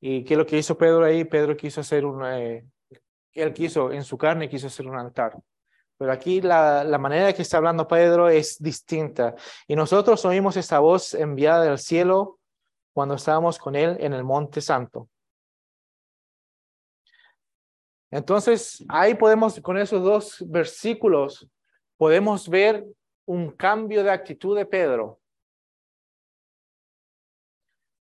¿Y qué es lo que hizo Pedro ahí? Pedro quiso hacer un, eh, él quiso, en su carne quiso hacer un altar. Pero aquí la, la manera que está hablando Pedro es distinta. Y nosotros oímos esa voz enviada del cielo cuando estábamos con él en el Monte Santo. Entonces, ahí podemos, con esos dos versículos, podemos ver un cambio de actitud de Pedro.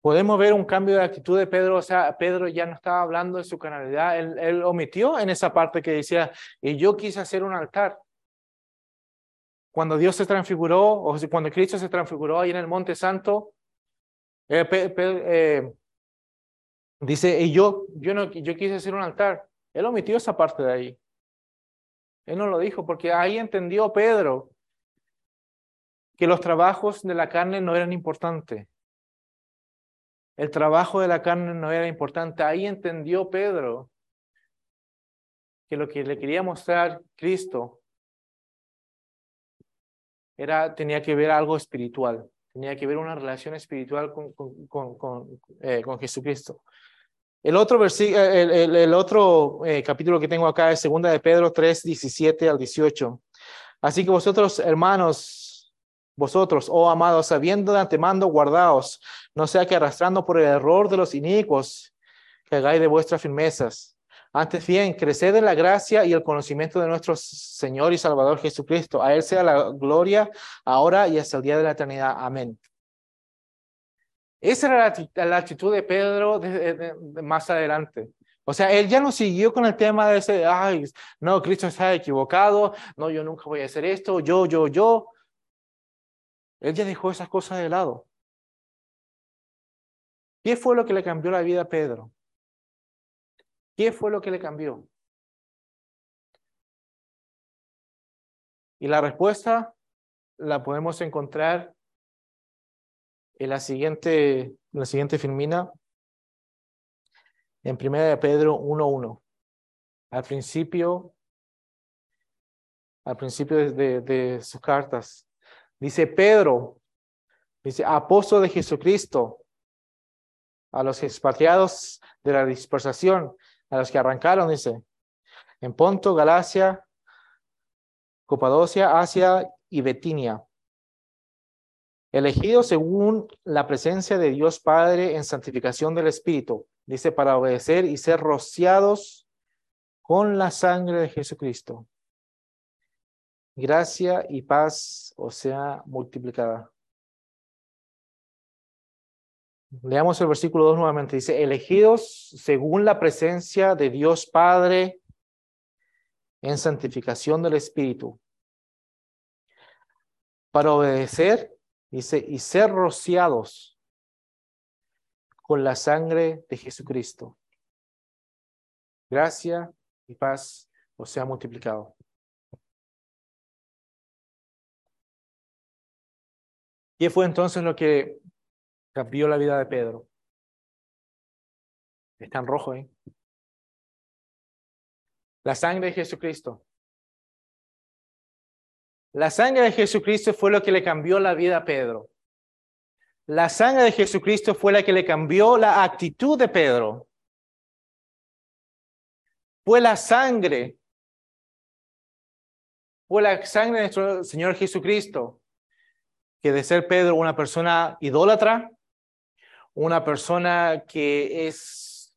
Podemos ver un cambio de actitud de Pedro, o sea, Pedro ya no estaba hablando de su canalidad, él, omitió en esa parte que decía, y yo quise hacer un altar. Cuando Dios se transfiguró, o cuando Cristo se transfiguró ahí en el Monte Santo, eh, eh, dice, y yo, yo, no, yo quise hacer un altar. Él omitió esa parte de ahí. Él no lo dijo porque ahí entendió Pedro que los trabajos de la carne no eran importantes. El trabajo de la carne no era importante. Ahí entendió Pedro que lo que le quería mostrar Cristo era, tenía que ver algo espiritual, tenía que ver una relación espiritual con, con, con, eh, con Jesucristo. El otro, el, el, el, otro eh, capítulo que tengo acá es segunda de Pedro 3, 17 al 18. Así que vosotros, hermanos, vosotros, oh amados, sabiendo de antemano, guardaos, no sea que arrastrando por el error de los inicuos, que hagáis de vuestras firmezas. Antes bien, creced en la gracia y el conocimiento de nuestro Señor y Salvador Jesucristo. A Él sea la gloria ahora y hasta el día de la eternidad. Amén. Esa era la, actitud de Pedro más adelante. O sea, él ya no siguió con el tema de ese, ay, no, Cristo está equivocado, no, yo nunca voy a hacer esto, yo, yo, yo. Él ya dejó esas cosas de lado. ¿Qué fue lo que le cambió la vida a Pedro? ¿Qué fue lo que le cambió? Y la respuesta la podemos encontrar en la siguiente, en la siguiente filmina, en primera de Pedro 1.1. Al principio, al principio de, de, sus cartas, dice Pedro, dice apóstol de Jesucristo, a los expatriados de la dispersación, a los que arrancaron, dice, en Ponto, Galacia, Copadocia, Asia y Betinia elegido según la presencia de Dios Padre en santificación del Espíritu, dice, para obedecer y ser rociados con la sangre de Jesucristo. Gracia y paz o sea multiplicada. Leamos el versículo 2 nuevamente. Dice, elegidos según la presencia de Dios Padre en santificación del Espíritu, para obedecer Dice, y ser rociados con la sangre de Jesucristo. Gracia y paz os sea multiplicado. ¿Qué fue entonces lo que cambió la vida de Pedro? Está en rojo, ¿eh? La sangre de Jesucristo. La sangre de Jesucristo fue lo que le cambió la vida a Pedro. La sangre de Jesucristo fue la que le cambió la actitud de Pedro. Fue la sangre, fue la sangre de nuestro Señor Jesucristo, que de ser Pedro una persona idólatra, una persona que es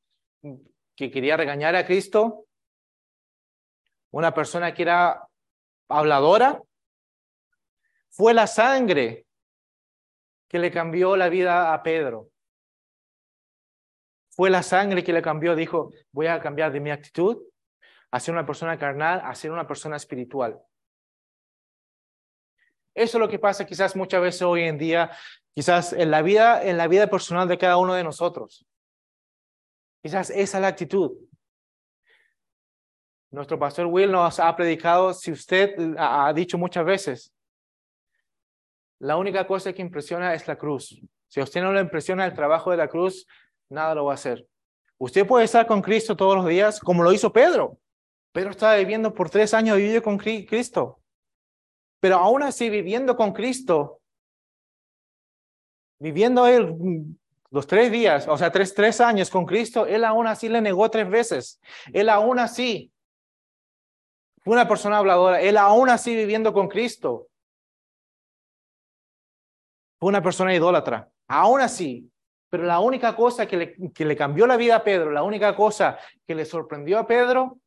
que quería regañar a Cristo, una persona que era habladora, fue la sangre que le cambió la vida a Pedro. Fue la sangre que le cambió, dijo, voy a cambiar de mi actitud a ser una persona carnal a ser una persona espiritual. Eso es lo que pasa quizás muchas veces hoy en día, quizás en la vida, en la vida personal de cada uno de nosotros. Quizás esa es la actitud. Nuestro pastor Will nos ha predicado, si usted ha dicho muchas veces, la única cosa que impresiona es la cruz. Si usted no le impresiona el trabajo de la cruz, nada lo va a hacer. Usted puede estar con Cristo todos los días, como lo hizo Pedro. Pedro estaba viviendo por tres años viviendo con Cristo. Pero aún así, viviendo con Cristo, viviendo él los tres días, o sea, tres, tres años con Cristo, él aún así le negó tres veces. Él aún así fue una persona habladora. Él aún así viviendo con Cristo fue una persona idólatra. Aún así, pero la única cosa que le, que le cambió la vida a Pedro, la única cosa que le sorprendió a Pedro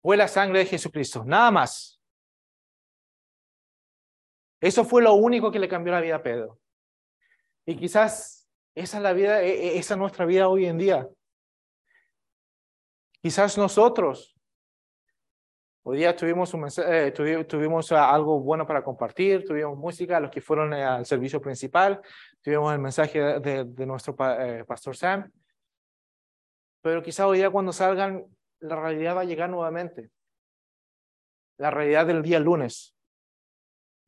fue la sangre de Jesucristo. Nada más. Eso fue lo único que le cambió la vida a Pedro. Y quizás esa es la vida, e, e, esa es nuestra vida hoy en día. Quizás nosotros Hoy día tuvimos, un eh, tuvimos, algo bueno para compartir, tuvimos música, los que fueron eh, al servicio principal, tuvimos el mensaje de, nuestro eh, pastor Sam. Pero quizá hoy día cuando salgan, la realidad va a llegar nuevamente. La realidad del día lunes.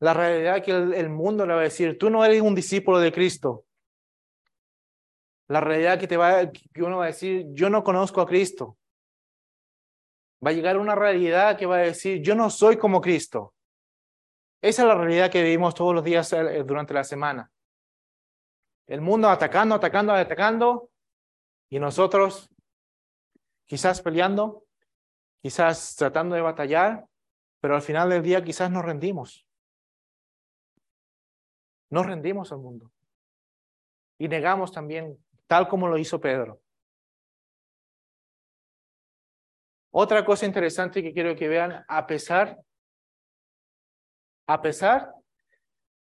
La realidad que el, mundo le va a decir, tú no eres un discípulo de Cristo. La realidad que, te va, que uno va a decir, yo no conozco a Cristo. Va a llegar una realidad que va a decir, yo no soy como Cristo. Esa es la realidad que vivimos todos los días eh, durante la semana. El mundo atacando, atacando, atacando, y nosotros quizás peleando, quizás tratando de batallar, pero al final del día quizás nos rendimos. Nos rendimos al mundo. Y negamos también, tal como lo hizo Pedro. Otra cosa interesante que quiero que vean, a pesar, a pesar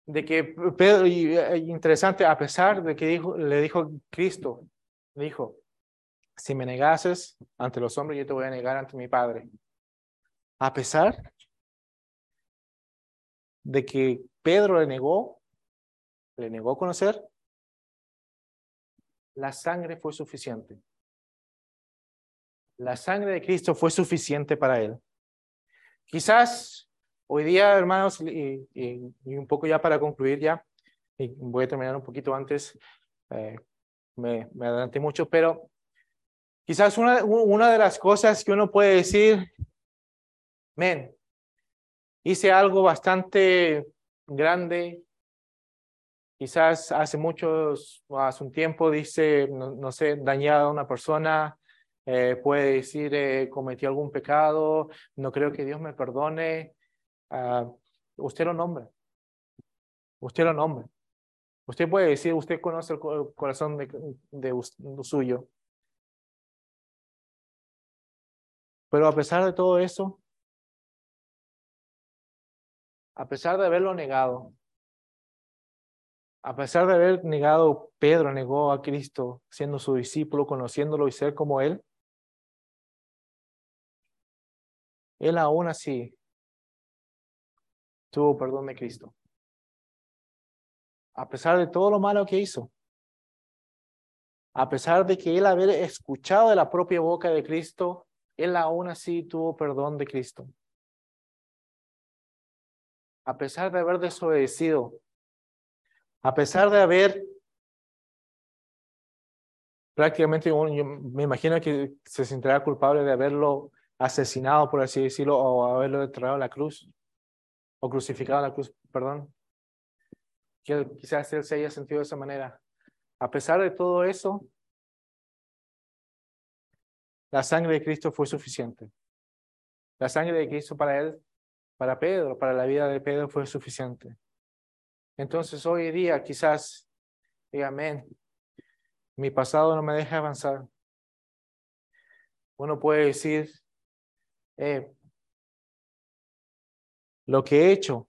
de que Pedro, eh, interesante, a pesar de que dijo, le dijo Cristo, dijo, si me negases ante los hombres, yo te voy a negar ante mi Padre. A pesar de que Pedro le negó, le negó conocer, la sangre fue suficiente. La sangre de Cristo fue suficiente para él. Quizás Hoy día, hermanos, y, un poco ya para concluir ya, y voy a terminar un poquito antes, eh, me, adelanté mucho, pero quizás una, una de las cosas que uno puede decir, men, hice algo bastante grande, quizás hace muchos, hace un tiempo, dice, no, sé, dañado a una persona, eh, puede decir, eh, cometí algún pecado, no creo que Dios me perdone, Uh, usted lo nombra. Usted lo nombra. Usted puede decir, usted conoce el corazón de, de, suyo. Pero a pesar de todo eso, a pesar de haberlo negado, a pesar de haber negado, Pedro negó a Cristo siendo su discípulo, conociéndolo y ser como Él, Él aún así tuvo perdón de Cristo. A pesar de todo lo malo que hizo. A pesar de que él haber escuchado de la propia boca de Cristo, él aún así tuvo perdón de Cristo. A pesar de haber desobedecido, a pesar de haber prácticamente, yo me imagino que se sentirá culpable de haberlo asesinado, por así decirlo, o haberlo enterrado en la cruz o crucificado en la cruz, perdón. Quizás él se haya sentido de esa manera. A pesar de todo eso, la sangre de Cristo fue suficiente. La sangre de Cristo para él, para Pedro, para la vida de Pedro fue suficiente. Entonces hoy día quizás, diga, amén, mi pasado no me deja avanzar. Uno puede decir, eh, lo que he hecho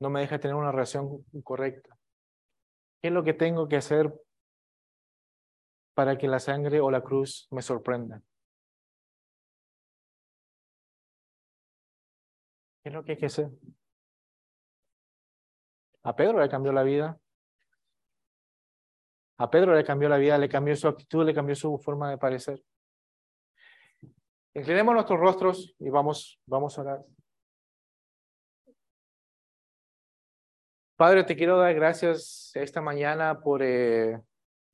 no me deja tener una relación correcta. ¿Qué es lo que tengo que hacer para que la sangre o la cruz me sorprenda? ¿Qué es lo que hay que hacer? A Pedro le cambió la vida. A Pedro le cambió la vida, le cambió su actitud, le cambió su forma de parecer. Inclinemos nuestros rostros y vamos, vamos a orar. Padre, te quiero dar gracias esta mañana por, eh,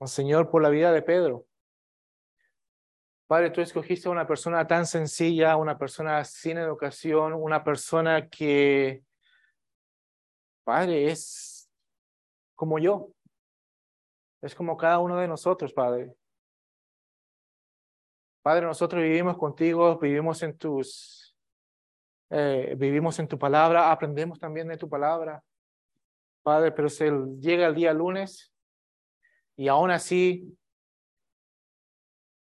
Señor, por la vida de Pedro. Padre, tú escogiste a una persona tan sencilla, una persona sin educación, una persona que, Padre, es como yo. Es como cada uno de nosotros, Padre. Padre, nosotros vivimos contigo, vivimos en tus, eh, vivimos en tu palabra, aprendemos también de tu palabra. Padre, pero se llega el día lunes y aún así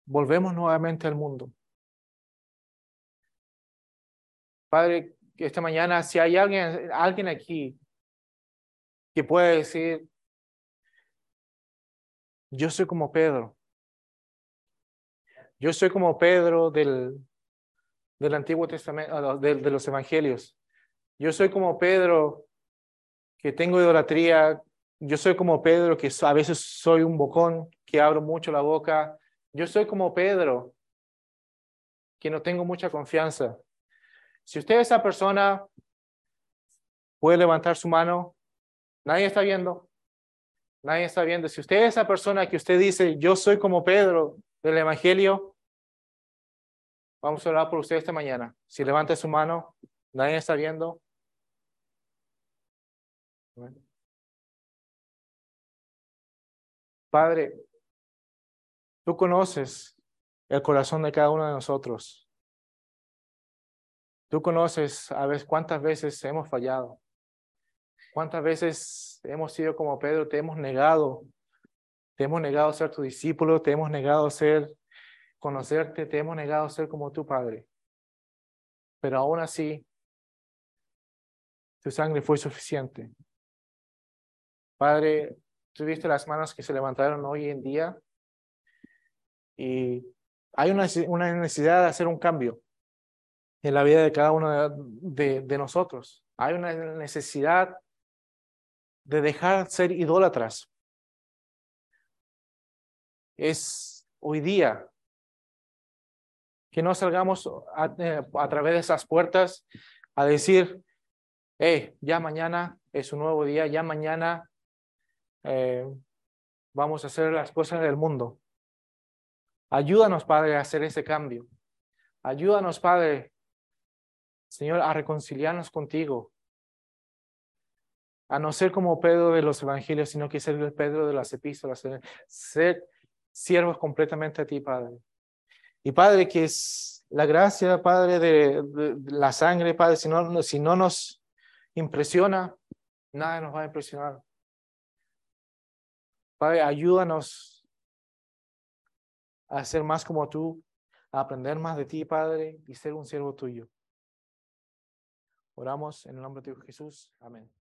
volvemos nuevamente al mundo. Padre, esta mañana, si hay alguien, alguien aquí que puede decir, yo soy como Pedro, yo soy como Pedro del, del Antiguo Testamento, de, de los Evangelios, yo soy como Pedro que tengo idolatría, yo soy como Pedro, que a veces soy un bocón, que abro mucho la boca. Yo soy como Pedro, que no tengo mucha confianza. Si usted es esa persona, puede levantar su mano. Nadie está viendo. Nadie está viendo. Si usted es esa persona que usted dice, yo soy como Pedro del Evangelio, Vamos a orar por usted esta mañana. Si levanta su mano, nadie está viendo. Padre, tú conoces el corazón de cada uno de nosotros. Tú conoces a veces cuántas veces hemos fallado. Cuántas veces hemos sido como Pedro, te hemos negado. Te hemos negado ser tu discípulo, te hemos negado ser conocerte, te hemos negado ser como tu Padre. Pero aún así, tu sangre fue suficiente. Padre, tú viste las manos que se levantaron hoy en día y hay una, una necesidad de hacer un cambio en la vida de cada uno de, de, nosotros. Hay una necesidad de dejar ser idólatras. Es hoy día que no salgamos a, eh, través de esas puertas a decir, hey, ya mañana es un nuevo día, ya mañana eh, vamos a hacer las cosas del mundo. Ayúdanos, Padre, a hacer ese cambio. Ayúdanos, Padre, Señor, a reconciliarnos contigo. A no ser como Pedro de los evangelios, sino que ser el Pedro de las epístolas. Ser siervos completamente a ti, Padre. Y Padre, que es la gracia, Padre, de, la sangre, Padre, si no, si no nos impresiona, nada nos va a impresionar. Padre, ayúdanos a ser más como tú, a aprender más de ti, Padre, y ser un siervo tuyo. Oramos en el nombre de Jesús. Amén.